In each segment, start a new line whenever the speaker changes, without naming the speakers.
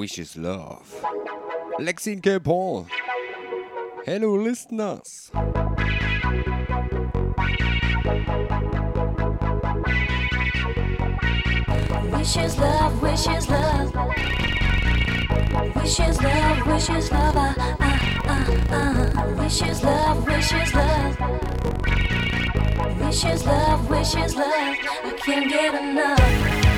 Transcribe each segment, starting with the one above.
Wishes Love. Lexi and K. Paul. Hello, listeners.
Wishes love, wishes love. Wishes love, wishes love. Ah, ah, ah. Wishes love, wishes love. Wishes love, wishes love. I can't get enough.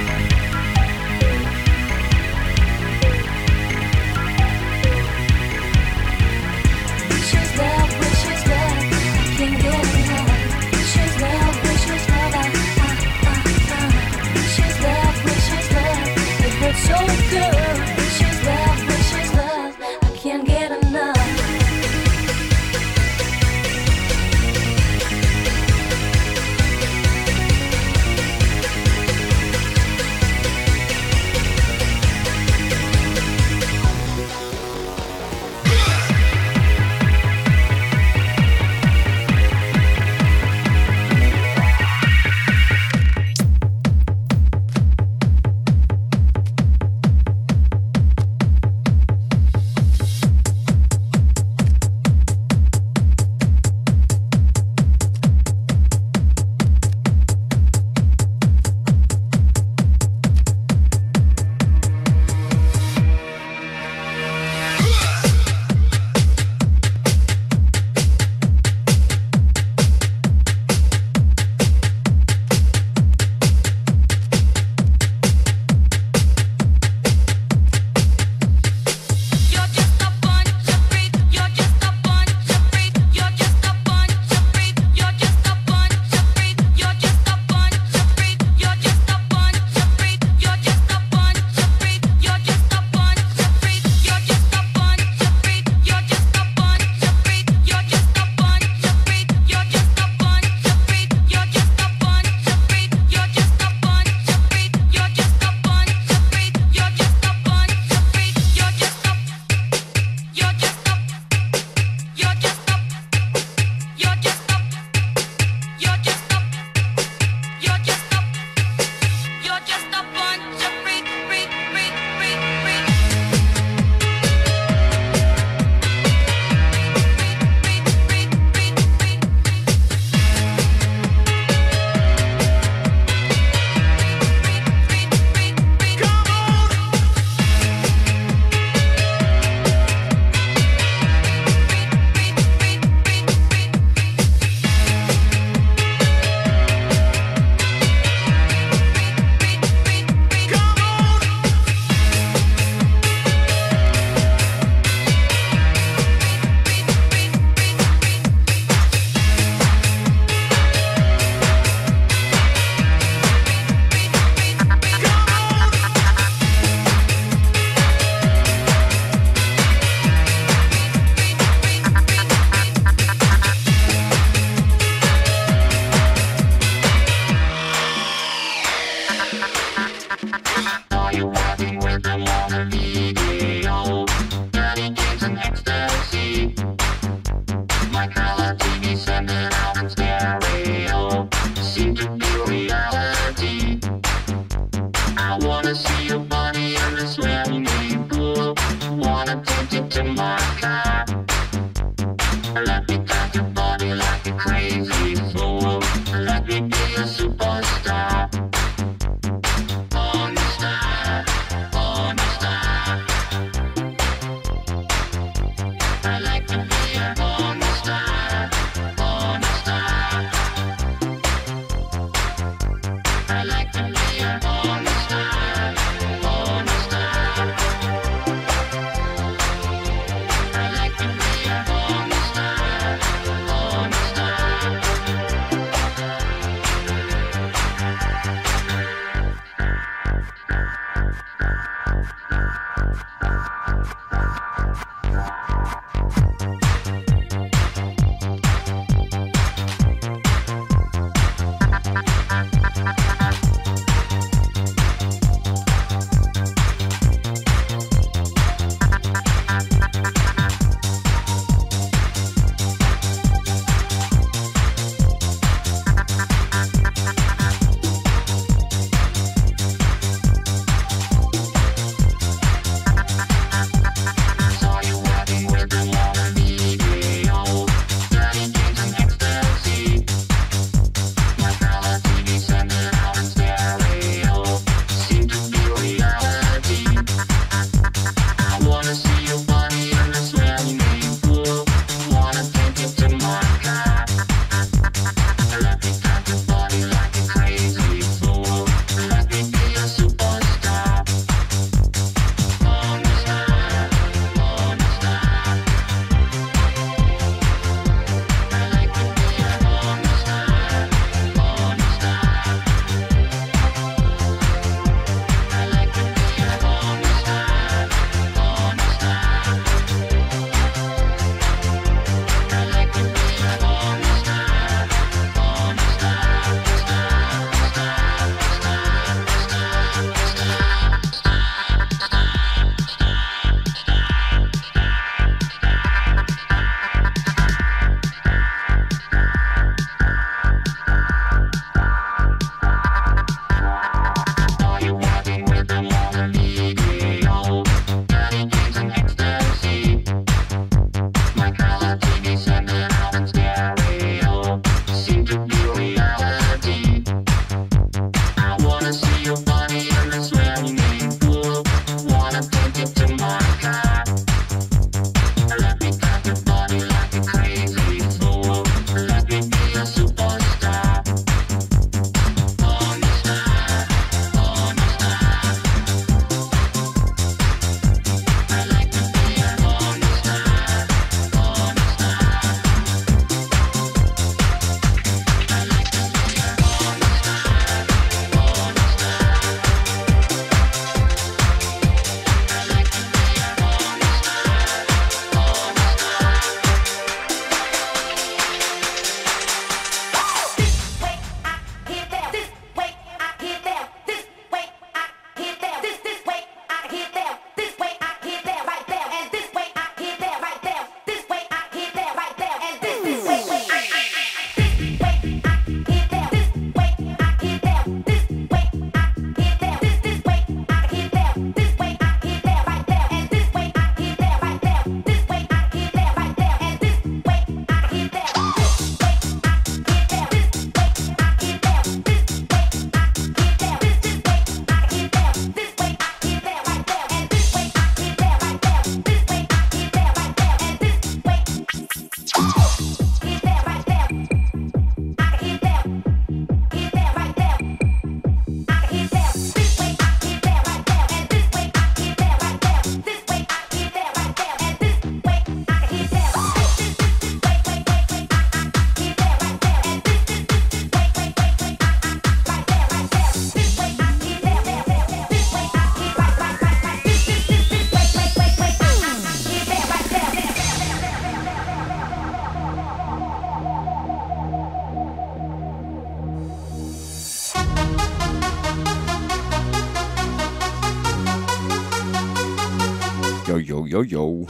Yo.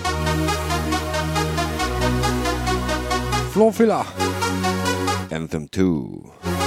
Floor Filler. Anthem 2.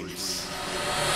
Dreams.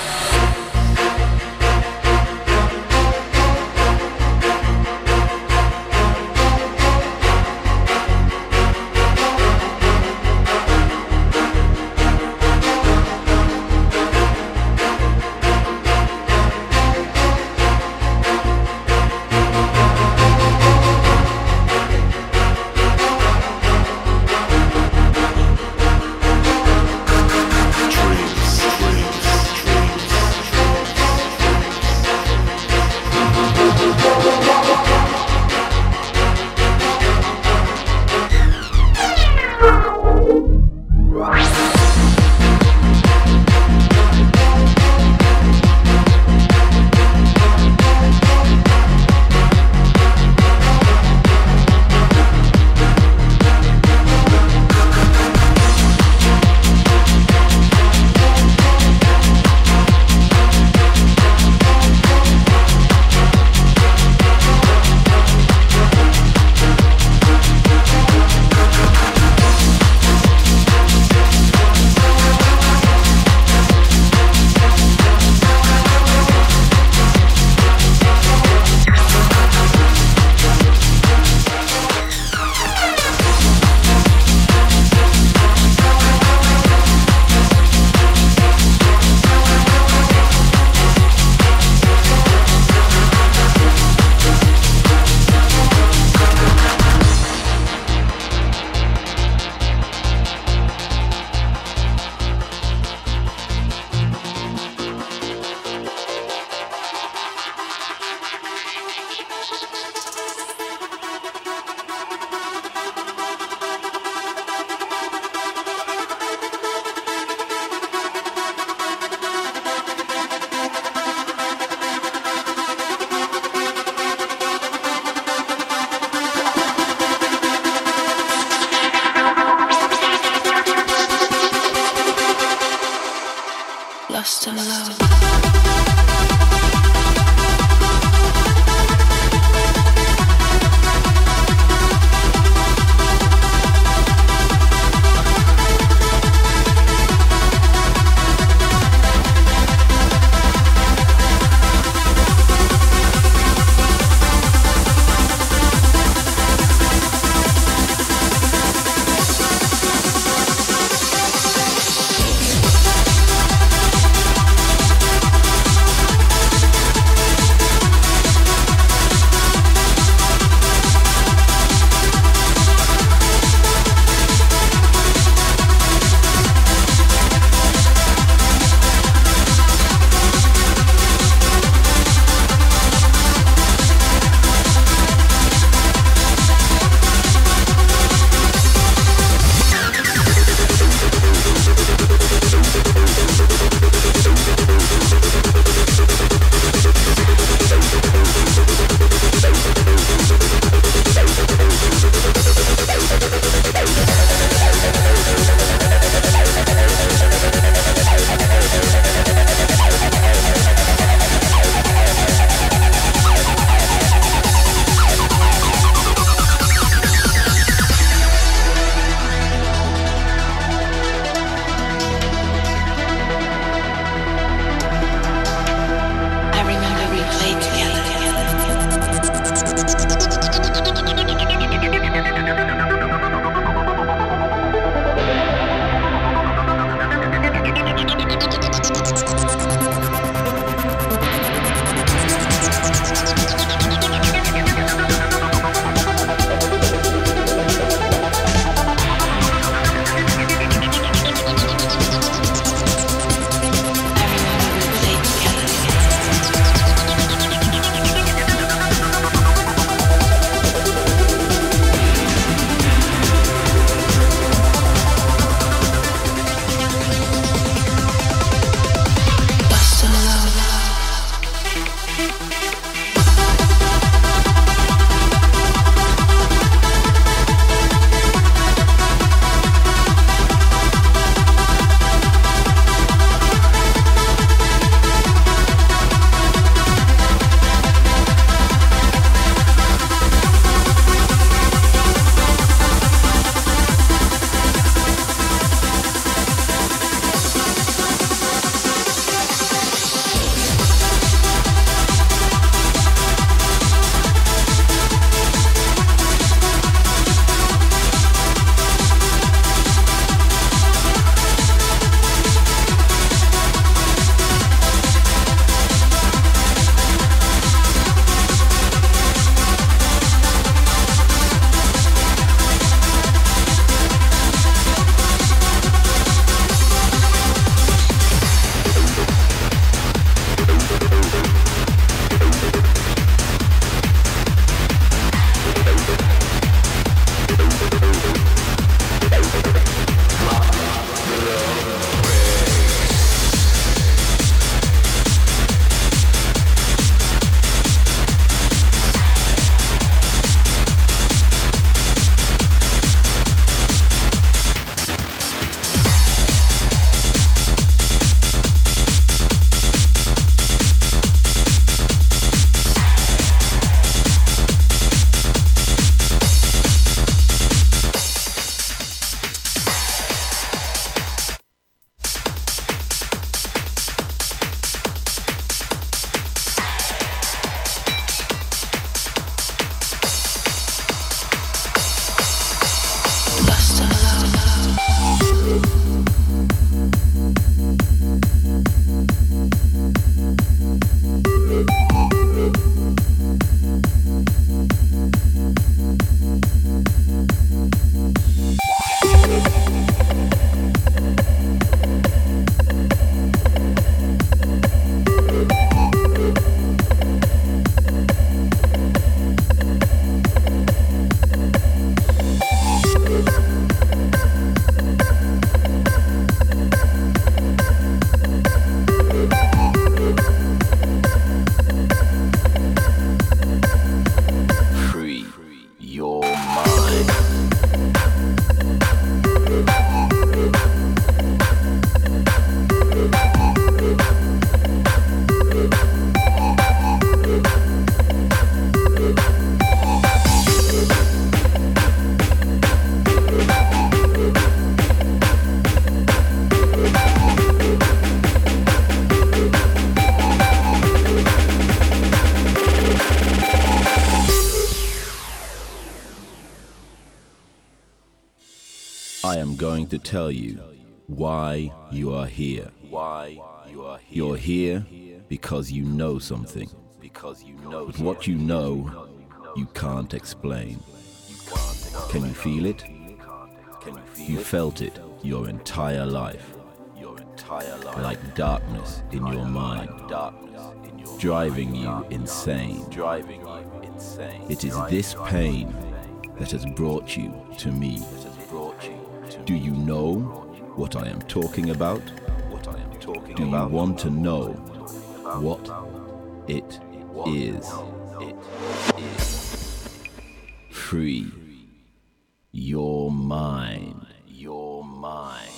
to tell you why you are here.
Why you are here.
You're here because you know something.
Because you know.
But what you know, you can't explain. Can you feel it?
You
felt it your entire life. Like darkness in your mind. Driving you insane.
Driving you insane.
It is this pain that has brought you to me. Do you know what I am talking about? Do you want to know what it is? Free your mind,
your mind.